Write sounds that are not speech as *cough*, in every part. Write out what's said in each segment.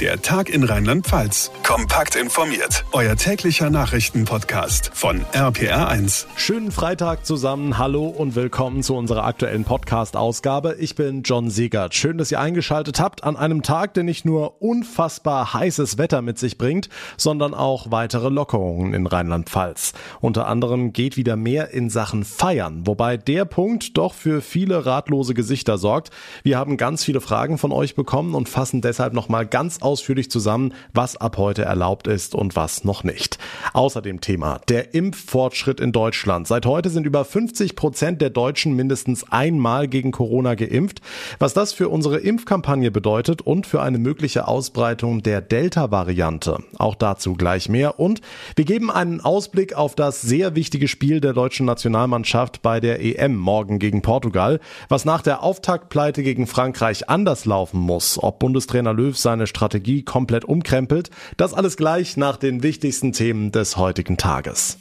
Der Tag in Rheinland-Pfalz. Kompakt informiert. Euer täglicher Nachrichtenpodcast von RPR1. Schönen Freitag zusammen. Hallo und willkommen zu unserer aktuellen Podcast-Ausgabe. Ich bin John Siegert. Schön, dass ihr eingeschaltet habt an einem Tag, der nicht nur unfassbar heißes Wetter mit sich bringt, sondern auch weitere Lockerungen in Rheinland-Pfalz. Unter anderem geht wieder mehr in Sachen Feiern, wobei der Punkt doch für viele ratlose Gesichter sorgt. Wir haben ganz viele Fragen von euch bekommen und fassen deshalb nochmal ganz ausführlich zusammen, was ab heute erlaubt ist und was noch nicht. Außerdem Thema der Impffortschritt in Deutschland. Seit heute sind über 50 Prozent der Deutschen mindestens einmal gegen Corona geimpft. Was das für unsere Impfkampagne bedeutet und für eine mögliche Ausbreitung der Delta-Variante. Auch dazu gleich mehr. Und wir geben einen Ausblick auf das sehr wichtige Spiel der deutschen Nationalmannschaft bei der EM morgen gegen Portugal, was nach der Auftaktpleite gegen Frankreich anders laufen muss. Ob Bundestrainer Löw seine Strategie Strategie komplett umkrempelt. Das alles gleich nach den wichtigsten Themen des heutigen Tages.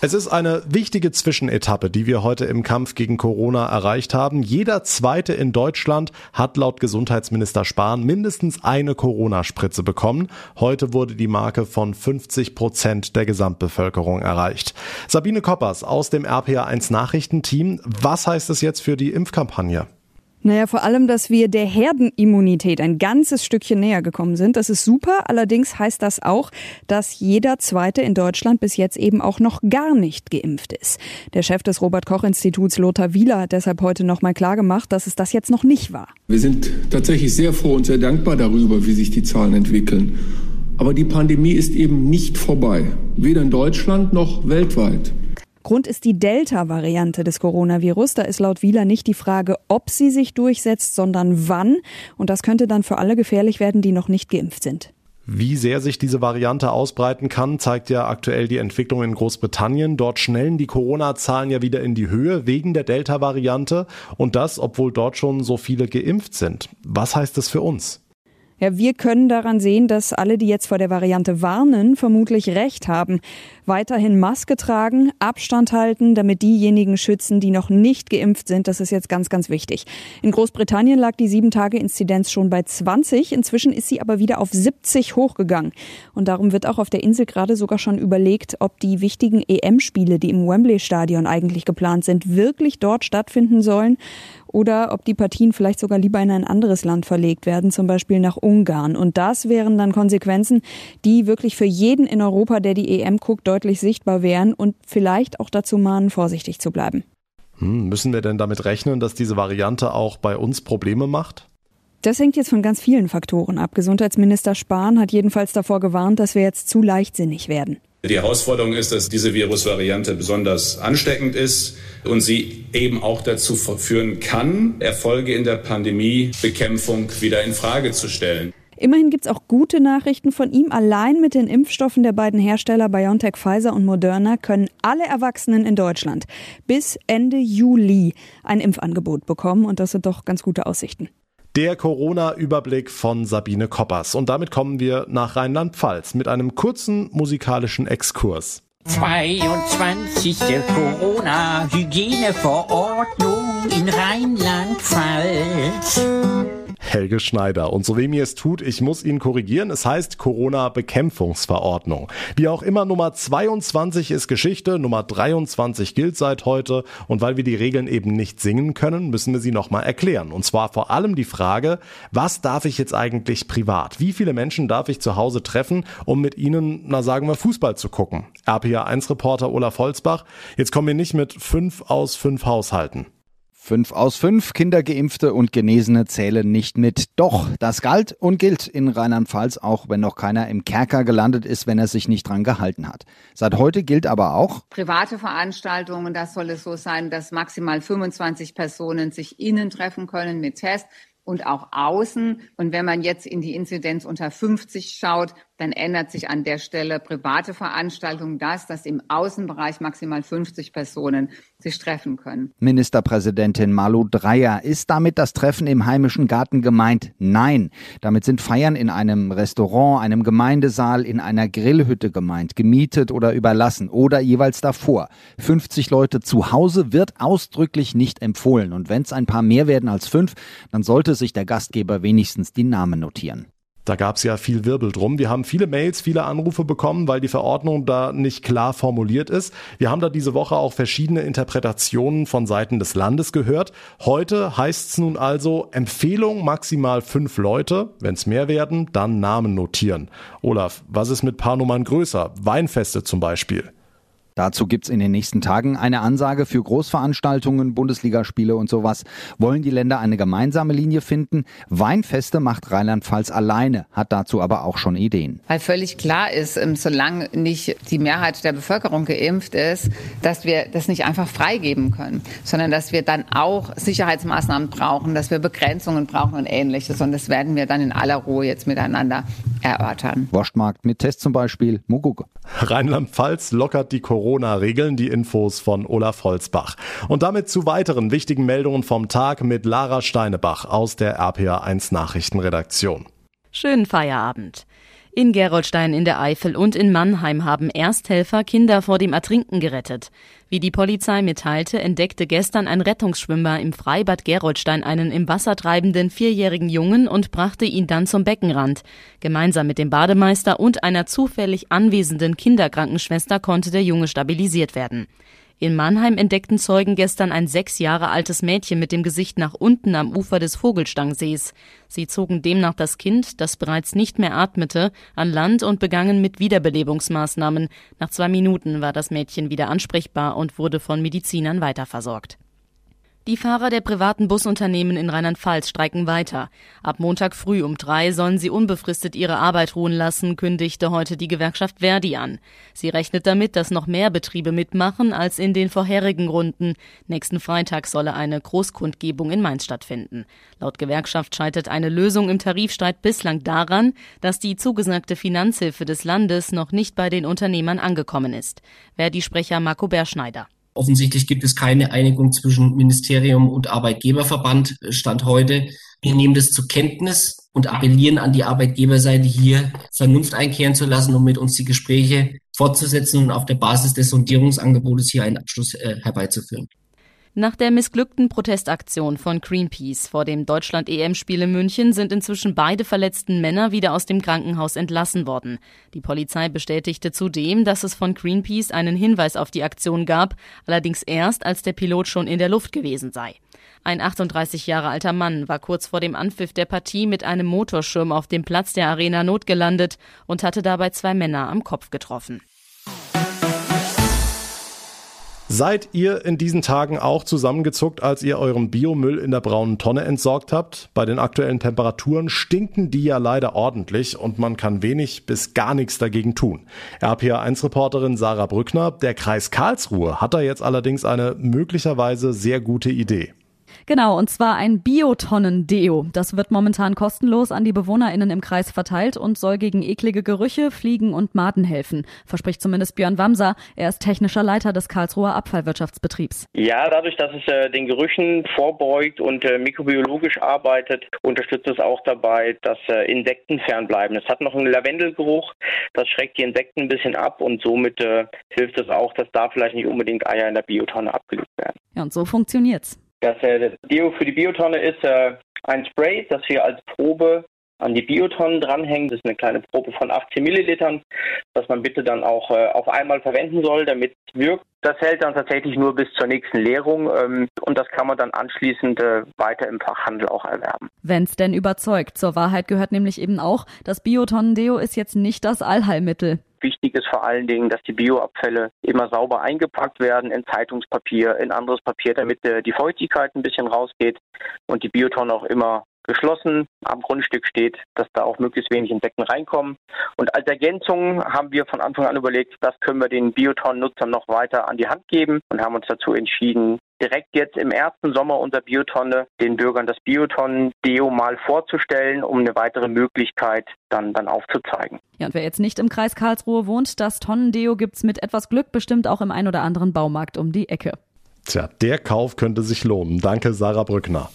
Es ist eine wichtige Zwischenetappe, die wir heute im Kampf gegen Corona erreicht haben. Jeder zweite in Deutschland hat laut Gesundheitsminister Spahn mindestens eine Corona-Spritze bekommen. Heute wurde die Marke von 50 Prozent der Gesamtbevölkerung erreicht. Sabine Koppers aus dem RPA1 Nachrichtenteam. Was heißt es jetzt für die Impfkampagne? Naja, vor allem, dass wir der Herdenimmunität ein ganzes Stückchen näher gekommen sind. Das ist super. Allerdings heißt das auch, dass jeder Zweite in Deutschland bis jetzt eben auch noch gar nicht geimpft ist. Der Chef des Robert-Koch-Instituts Lothar Wieler hat deshalb heute nochmal klargemacht, dass es das jetzt noch nicht war. Wir sind tatsächlich sehr froh und sehr dankbar darüber, wie sich die Zahlen entwickeln. Aber die Pandemie ist eben nicht vorbei. Weder in Deutschland noch weltweit. Grund ist die Delta-Variante des Coronavirus. Da ist laut Wieler nicht die Frage, ob sie sich durchsetzt, sondern wann. Und das könnte dann für alle gefährlich werden, die noch nicht geimpft sind. Wie sehr sich diese Variante ausbreiten kann, zeigt ja aktuell die Entwicklung in Großbritannien. Dort schnellen die Corona-Zahlen ja wieder in die Höhe wegen der Delta-Variante und das, obwohl dort schon so viele geimpft sind. Was heißt das für uns? Ja, wir können daran sehen, dass alle, die jetzt vor der Variante warnen, vermutlich recht haben. Weiterhin Maske tragen, Abstand halten, damit diejenigen schützen, die noch nicht geimpft sind. Das ist jetzt ganz, ganz wichtig. In Großbritannien lag die 7-Tage-Inzidenz schon bei 20. Inzwischen ist sie aber wieder auf 70 hochgegangen. Und darum wird auch auf der Insel gerade sogar schon überlegt, ob die wichtigen EM-Spiele, die im Wembley-Stadion eigentlich geplant sind, wirklich dort stattfinden sollen oder ob die Partien vielleicht sogar lieber in ein anderes Land verlegt werden, zum Beispiel nach Ungarn. Und das wären dann Konsequenzen, die wirklich für jeden in Europa, der die EM guckt, deutlich sichtbar wären und vielleicht auch dazu mahnen, vorsichtig zu bleiben. Hm, müssen wir denn damit rechnen, dass diese Variante auch bei uns Probleme macht? Das hängt jetzt von ganz vielen Faktoren ab. Gesundheitsminister Spahn hat jedenfalls davor gewarnt, dass wir jetzt zu leichtsinnig werden. Die Herausforderung ist, dass diese Virusvariante besonders ansteckend ist und sie eben auch dazu führen kann, Erfolge in der Pandemiebekämpfung wieder in Frage zu stellen. Immerhin gibt es auch gute Nachrichten von ihm. Allein mit den Impfstoffen der beiden Hersteller BioNTech, Pfizer und Moderna können alle Erwachsenen in Deutschland bis Ende Juli ein Impfangebot bekommen. Und das sind doch ganz gute Aussichten. Der Corona-Überblick von Sabine Koppers. Und damit kommen wir nach Rheinland-Pfalz mit einem kurzen musikalischen Exkurs. 22. Corona-Hygieneverordnung in Rheinland-Pfalz. Helge Schneider. Und so wem ihr es tut, ich muss ihn korrigieren. Es heißt Corona-Bekämpfungsverordnung. Wie auch immer, Nummer 22 ist Geschichte, Nummer 23 gilt seit heute. Und weil wir die Regeln eben nicht singen können, müssen wir sie nochmal erklären. Und zwar vor allem die Frage, was darf ich jetzt eigentlich privat? Wie viele Menschen darf ich zu Hause treffen, um mit ihnen, na sagen wir, Fußball zu gucken? RPA1-Reporter Olaf Holzbach. Jetzt kommen wir nicht mit fünf aus fünf Haushalten. Fünf aus fünf Kindergeimpfte und Genesene zählen nicht mit. Doch, das galt und gilt in Rheinland-Pfalz, auch wenn noch keiner im Kerker gelandet ist, wenn er sich nicht dran gehalten hat. Seit heute gilt aber auch, private Veranstaltungen, das soll es so sein, dass maximal 25 Personen sich innen treffen können mit Test und auch außen. Und wenn man jetzt in die Inzidenz unter 50 schaut, dann ändert sich an der Stelle private Veranstaltungen das, dass im Außenbereich maximal 50 Personen sich treffen können. Ministerpräsidentin Malu Dreyer, ist damit das Treffen im heimischen Garten gemeint? Nein. Damit sind Feiern in einem Restaurant, einem Gemeindesaal, in einer Grillhütte gemeint, gemietet oder überlassen oder jeweils davor. 50 Leute zu Hause wird ausdrücklich nicht empfohlen. Und wenn es ein paar mehr werden als fünf, dann sollte sich der Gastgeber wenigstens die Namen notieren. Da gab es ja viel Wirbel drum. Wir haben viele Mails, viele Anrufe bekommen, weil die Verordnung da nicht klar formuliert ist. Wir haben da diese Woche auch verschiedene Interpretationen von Seiten des Landes gehört. Heute heißt es nun also Empfehlung maximal fünf Leute. Wenn es mehr werden, dann Namen notieren. Olaf, was ist mit paar Nummern größer? Weinfeste zum Beispiel. Dazu gibt's in den nächsten Tagen eine Ansage für Großveranstaltungen, Bundesligaspiele und sowas. Wollen die Länder eine gemeinsame Linie finden? Weinfeste macht Rheinland-Pfalz alleine, hat dazu aber auch schon Ideen. Weil völlig klar ist, ähm, solange nicht die Mehrheit der Bevölkerung geimpft ist, dass wir das nicht einfach freigeben können, sondern dass wir dann auch Sicherheitsmaßnahmen brauchen, dass wir Begrenzungen brauchen und ähnliches. Und das werden wir dann in aller Ruhe jetzt miteinander erörtern. Wurstmarkt mit Test zum Beispiel, Mugug. Rheinland-Pfalz lockert die Corona-Regeln, die Infos von Olaf Holzbach. Und damit zu weiteren wichtigen Meldungen vom Tag mit Lara Steinebach aus der RPA1 Nachrichtenredaktion. Schönen Feierabend. In Gerolstein in der Eifel und in Mannheim haben Ersthelfer Kinder vor dem Ertrinken gerettet. Wie die Polizei mitteilte, entdeckte gestern ein Rettungsschwimmer im Freibad Gerolstein einen im Wasser treibenden vierjährigen Jungen und brachte ihn dann zum Beckenrand. Gemeinsam mit dem Bademeister und einer zufällig anwesenden Kinderkrankenschwester konnte der Junge stabilisiert werden. In Mannheim entdeckten Zeugen gestern ein sechs Jahre altes Mädchen mit dem Gesicht nach unten am Ufer des Vogelstangsees. Sie zogen demnach das Kind, das bereits nicht mehr atmete, an Land und begangen mit Wiederbelebungsmaßnahmen. Nach zwei Minuten war das Mädchen wieder ansprechbar und wurde von Medizinern weiterversorgt. Die Fahrer der privaten Busunternehmen in Rheinland-Pfalz streiken weiter. Ab Montag früh um drei sollen sie unbefristet ihre Arbeit ruhen lassen, kündigte heute die Gewerkschaft Verdi an. Sie rechnet damit, dass noch mehr Betriebe mitmachen als in den vorherigen Runden. Nächsten Freitag solle eine Großkundgebung in Mainz stattfinden. Laut Gewerkschaft scheitert eine Lösung im Tarifstreit bislang daran, dass die zugesagte Finanzhilfe des Landes noch nicht bei den Unternehmern angekommen ist. Verdi-Sprecher Marco Berschneider. Offensichtlich gibt es keine Einigung zwischen Ministerium und Arbeitgeberverband äh, Stand heute. Wir nehmen das zur Kenntnis und appellieren an die Arbeitgeberseite hier Vernunft einkehren zu lassen, um mit uns die Gespräche fortzusetzen und auf der Basis des Sondierungsangebotes hier einen Abschluss äh, herbeizuführen. Nach der missglückten Protestaktion von Greenpeace vor dem Deutschland-EM-Spiel in München sind inzwischen beide verletzten Männer wieder aus dem Krankenhaus entlassen worden. Die Polizei bestätigte zudem, dass es von Greenpeace einen Hinweis auf die Aktion gab, allerdings erst, als der Pilot schon in der Luft gewesen sei. Ein 38 Jahre alter Mann war kurz vor dem Anpfiff der Partie mit einem Motorschirm auf dem Platz der Arena notgelandet und hatte dabei zwei Männer am Kopf getroffen. Seid ihr in diesen Tagen auch zusammengezuckt, als ihr euren Biomüll in der braunen Tonne entsorgt habt? Bei den aktuellen Temperaturen stinken die ja leider ordentlich und man kann wenig bis gar nichts dagegen tun. RPA1-Reporterin Sarah Brückner, der Kreis Karlsruhe hat da jetzt allerdings eine möglicherweise sehr gute Idee. Genau, und zwar ein Biotonnen-Deo. Das wird momentan kostenlos an die BewohnerInnen im Kreis verteilt und soll gegen eklige Gerüche, Fliegen und Maden helfen. Verspricht zumindest Björn Wamser. Er ist technischer Leiter des Karlsruher Abfallwirtschaftsbetriebs. Ja, dadurch, dass es äh, den Gerüchen vorbeugt und äh, mikrobiologisch arbeitet, unterstützt es auch dabei, dass äh, Insekten fernbleiben. Es hat noch einen Lavendelgeruch, das schreckt die Insekten ein bisschen ab und somit äh, hilft es auch, dass da vielleicht nicht unbedingt Eier in der Biotonne abgelegt werden. Ja, und so funktioniert's. Das äh, Deo für die Biotonne ist äh, ein Spray, das wir als Probe an die Biotonnen dranhängen. Das ist eine kleine Probe von 18 Millilitern, was man bitte dann auch äh, auf einmal verwenden soll, damit es wirkt. Das hält dann tatsächlich nur bis zur nächsten Leerung ähm, und das kann man dann anschließend äh, weiter im Fachhandel auch erwerben. Wenn's denn überzeugt. Zur Wahrheit gehört nämlich eben auch, das Biotonnen-Deo ist jetzt nicht das Allheilmittel. Wichtig ist vor allen Dingen, dass die Bioabfälle immer sauber eingepackt werden in Zeitungspapier, in anderes Papier, damit äh, die Feuchtigkeit ein bisschen rausgeht und die Biotonne auch immer geschlossen am Grundstück steht, dass da auch möglichst wenig Insekten reinkommen. Und als Ergänzung haben wir von Anfang an überlegt, das können wir den Bioton-Nutzern noch weiter an die Hand geben und haben uns dazu entschieden, direkt jetzt im ersten Sommer unserer Biotonne den Bürgern das Biotonnen-Deo mal vorzustellen, um eine weitere Möglichkeit dann, dann aufzuzeigen. Ja, und wer jetzt nicht im Kreis Karlsruhe wohnt, das Tonnendeo gibt's mit etwas Glück bestimmt auch im ein oder anderen Baumarkt um die Ecke. Tja, der Kauf könnte sich lohnen. Danke, Sarah Brückner.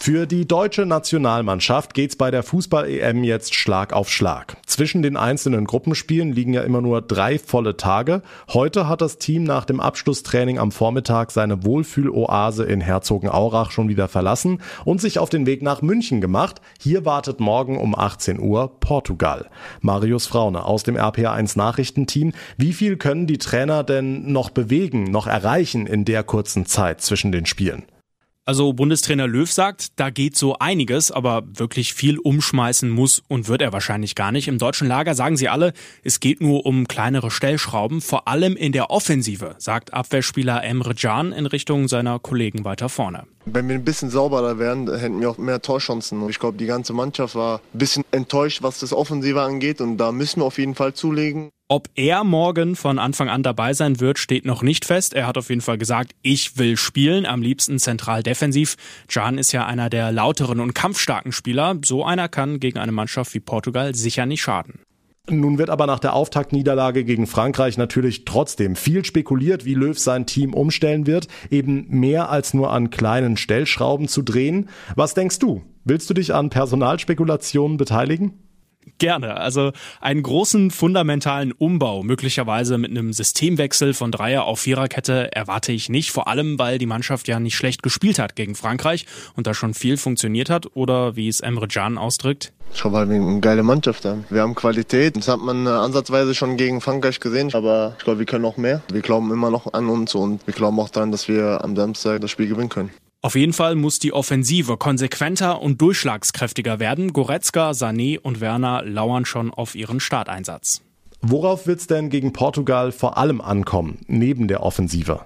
Für die deutsche Nationalmannschaft geht's bei der Fußball-EM jetzt Schlag auf Schlag. Zwischen den einzelnen Gruppenspielen liegen ja immer nur drei volle Tage. Heute hat das Team nach dem Abschlusstraining am Vormittag seine Wohlfühloase in Herzogenaurach schon wieder verlassen und sich auf den Weg nach München gemacht. Hier wartet morgen um 18 Uhr Portugal. Marius Fraune aus dem RPA1 Nachrichtenteam. Wie viel können die Trainer denn noch bewegen, noch erreichen in der kurzen Zeit zwischen den Spielen? Also Bundestrainer Löw sagt, da geht so einiges, aber wirklich viel umschmeißen muss und wird er wahrscheinlich gar nicht. Im deutschen Lager sagen sie alle, es geht nur um kleinere Stellschrauben, vor allem in der Offensive, sagt Abwehrspieler Emre Can in Richtung seiner Kollegen weiter vorne. Wenn wir ein bisschen sauberer wären, hätten wir auch mehr Torchancen. Ich glaube, die ganze Mannschaft war ein bisschen enttäuscht, was das Offensive angeht und da müssen wir auf jeden Fall zulegen. Ob er morgen von Anfang an dabei sein wird, steht noch nicht fest. Er hat auf jeden Fall gesagt, ich will spielen, am liebsten zentral defensiv. Can ist ja einer der lauteren und kampfstarken Spieler. So einer kann gegen eine Mannschaft wie Portugal sicher nicht schaden. Nun wird aber nach der Auftaktniederlage gegen Frankreich natürlich trotzdem viel spekuliert, wie Löw sein Team umstellen wird, eben mehr als nur an kleinen Stellschrauben zu drehen. Was denkst du? Willst du dich an Personalspekulationen beteiligen? Gerne. Also einen großen fundamentalen Umbau, möglicherweise mit einem Systemwechsel von Dreier auf Viererkette, erwarte ich nicht. Vor allem, weil die Mannschaft ja nicht schlecht gespielt hat gegen Frankreich und da schon viel funktioniert hat. Oder wie es Emre Can ausdrückt. Glaube halt, wir eine geile Mannschaft haben. Wir haben Qualität. Das hat man ansatzweise schon gegen Frankreich gesehen. Aber ich glaube, wir können noch mehr. Wir glauben immer noch an uns und wir glauben auch daran, dass wir am Samstag das Spiel gewinnen können. Auf jeden Fall muss die Offensive konsequenter und durchschlagskräftiger werden. Goretzka, Sané und Werner lauern schon auf ihren Starteinsatz. Worauf wird's denn gegen Portugal vor allem ankommen, neben der Offensive?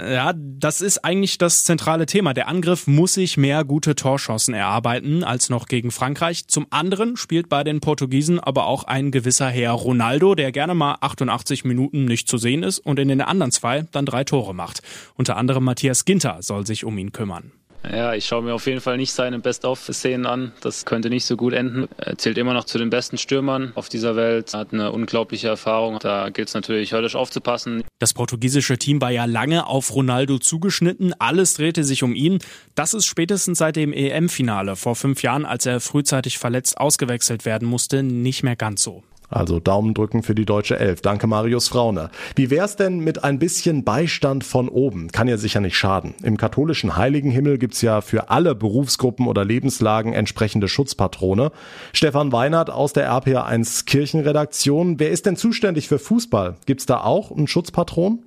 Ja, das ist eigentlich das zentrale Thema. Der Angriff muss sich mehr gute Torchancen erarbeiten als noch gegen Frankreich. Zum anderen spielt bei den Portugiesen aber auch ein gewisser Herr Ronaldo, der gerne mal 88 Minuten nicht zu sehen ist und in den anderen zwei dann drei Tore macht. Unter anderem Matthias Ginter soll sich um ihn kümmern. Ja, ich schaue mir auf jeden Fall nicht seine Best-of-Szenen an. Das könnte nicht so gut enden. Er zählt immer noch zu den besten Stürmern auf dieser Welt, hat eine unglaubliche Erfahrung. Da gilt es natürlich höllisch aufzupassen. Das portugiesische Team war ja lange auf Ronaldo zugeschnitten. Alles drehte sich um ihn. Das ist spätestens seit dem EM-Finale vor fünf Jahren, als er frühzeitig verletzt ausgewechselt werden musste, nicht mehr ganz so. Also Daumen drücken für die deutsche Elf. Danke Marius Fraune. Wie wär's denn mit ein bisschen Beistand von oben? Kann ja sicher nicht schaden. Im katholischen Heiligenhimmel gibt's ja für alle Berufsgruppen oder Lebenslagen entsprechende Schutzpatrone. Stefan Weinert aus der RPA1 Kirchenredaktion. Wer ist denn zuständig für Fußball? Gibt's da auch einen Schutzpatron?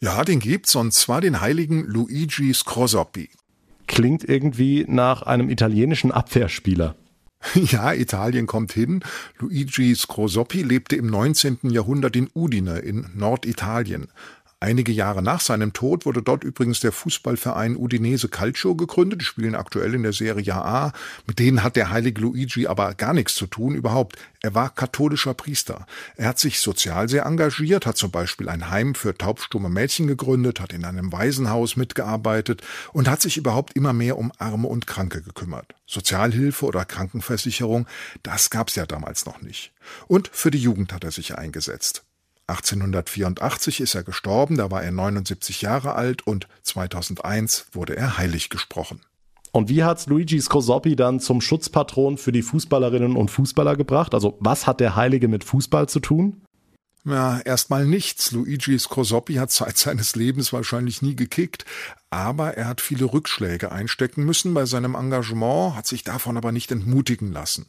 Ja, den gibt's und zwar den heiligen Luigi Scrosoppi. Klingt irgendwie nach einem italienischen Abwehrspieler. *laughs* Ja, Italien kommt hin. Luigi Scrosoppi lebte im 19. Jahrhundert in Udine in Norditalien. Einige Jahre nach seinem Tod wurde dort übrigens der Fußballverein Udinese Calcio gegründet. Die spielen aktuell in der Serie A. Mit denen hat der heilige Luigi aber gar nichts zu tun überhaupt. Er war katholischer Priester. Er hat sich sozial sehr engagiert, hat zum Beispiel ein Heim für taubstumme Mädchen gegründet, hat in einem Waisenhaus mitgearbeitet und hat sich überhaupt immer mehr um Arme und Kranke gekümmert. Sozialhilfe oder Krankenversicherung, das gab's ja damals noch nicht. Und für die Jugend hat er sich eingesetzt. 1884 ist er gestorben, da war er 79 Jahre alt und 2001 wurde er heilig gesprochen. Und wie hat's Luigi Scrosoppi dann zum Schutzpatron für die Fußballerinnen und Fußballer gebracht? Also was hat der Heilige mit Fußball zu tun? Ja, erstmal nichts. Luigi Scrosoppi hat Zeit seines Lebens wahrscheinlich nie gekickt, aber er hat viele Rückschläge einstecken müssen bei seinem Engagement, hat sich davon aber nicht entmutigen lassen.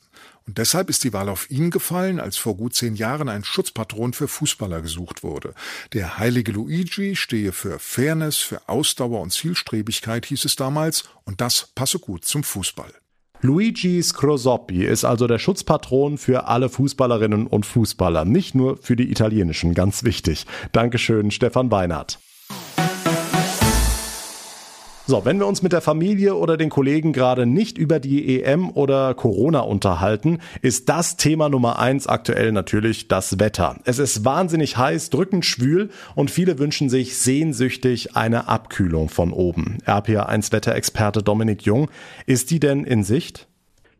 Und deshalb ist die Wahl auf ihn gefallen, als vor gut zehn Jahren ein Schutzpatron für Fußballer gesucht wurde. Der heilige Luigi stehe für Fairness, für Ausdauer und Zielstrebigkeit, hieß es damals, und das passe gut zum Fußball. Luigi Scrosoppi ist also der Schutzpatron für alle Fußballerinnen und Fußballer, nicht nur für die italienischen, ganz wichtig. Dankeschön, Stefan Weinert. So, wenn wir uns mit der Familie oder den Kollegen gerade nicht über die EM oder Corona unterhalten, ist das Thema Nummer eins aktuell natürlich das Wetter. Es ist wahnsinnig heiß, drückend schwül und viele wünschen sich sehnsüchtig eine Abkühlung von oben. RPA1 Wetterexperte Dominik Jung, ist die denn in Sicht?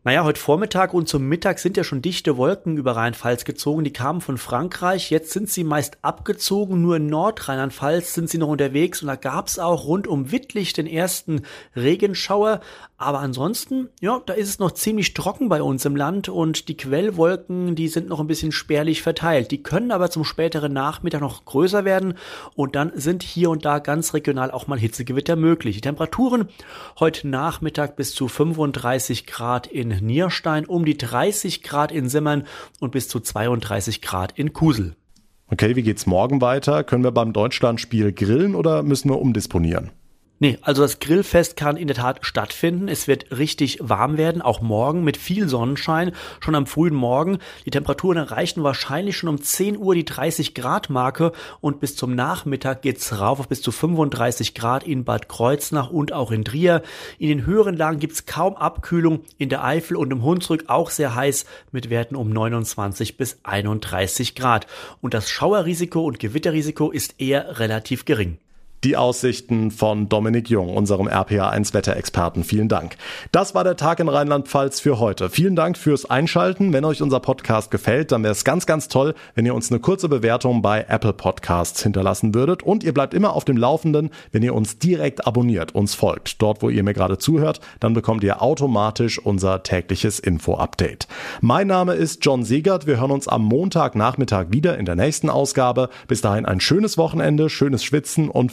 Naja, heute Vormittag und zum Mittag sind ja schon dichte Wolken über Rheinland-Pfalz gezogen. Die kamen von Frankreich. Jetzt sind sie meist abgezogen. Nur in Nordrheinland-Pfalz sind sie noch unterwegs. Und da gab es auch rund um Wittlich den ersten Regenschauer. Aber ansonsten, ja, da ist es noch ziemlich trocken bei uns im Land und die Quellwolken, die sind noch ein bisschen spärlich verteilt. Die können aber zum späteren Nachmittag noch größer werden und dann sind hier und da ganz regional auch mal Hitzegewitter möglich. Die Temperaturen heute Nachmittag bis zu 35 Grad in Nierstein, um die 30 Grad in Simmern und bis zu 32 Grad in Kusel. Okay, wie geht's morgen weiter? Können wir beim Deutschlandspiel grillen oder müssen wir umdisponieren? Nee, also das Grillfest kann in der Tat stattfinden. Es wird richtig warm werden, auch morgen mit viel Sonnenschein, schon am frühen Morgen. Die Temperaturen erreichen wahrscheinlich schon um 10 Uhr die 30 Grad Marke und bis zum Nachmittag geht's rauf auf bis zu 35 Grad in Bad Kreuznach und auch in Trier. In den höheren Lagen gibt's kaum Abkühlung. In der Eifel und im Hunsrück auch sehr heiß mit Werten um 29 bis 31 Grad. Und das Schauerrisiko und Gewitterrisiko ist eher relativ gering die Aussichten von Dominik Jung, unserem RPA1 Wetterexperten. Vielen Dank. Das war der Tag in Rheinland-Pfalz für heute. Vielen Dank fürs Einschalten. Wenn euch unser Podcast gefällt, dann wäre es ganz, ganz toll, wenn ihr uns eine kurze Bewertung bei Apple Podcasts hinterlassen würdet. Und ihr bleibt immer auf dem Laufenden, wenn ihr uns direkt abonniert, uns folgt. Dort, wo ihr mir gerade zuhört, dann bekommt ihr automatisch unser tägliches Info-Update. Mein Name ist John Siegert. Wir hören uns am Montagnachmittag wieder in der nächsten Ausgabe. Bis dahin ein schönes Wochenende, schönes Schwitzen und